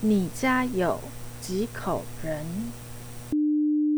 你家有几口人？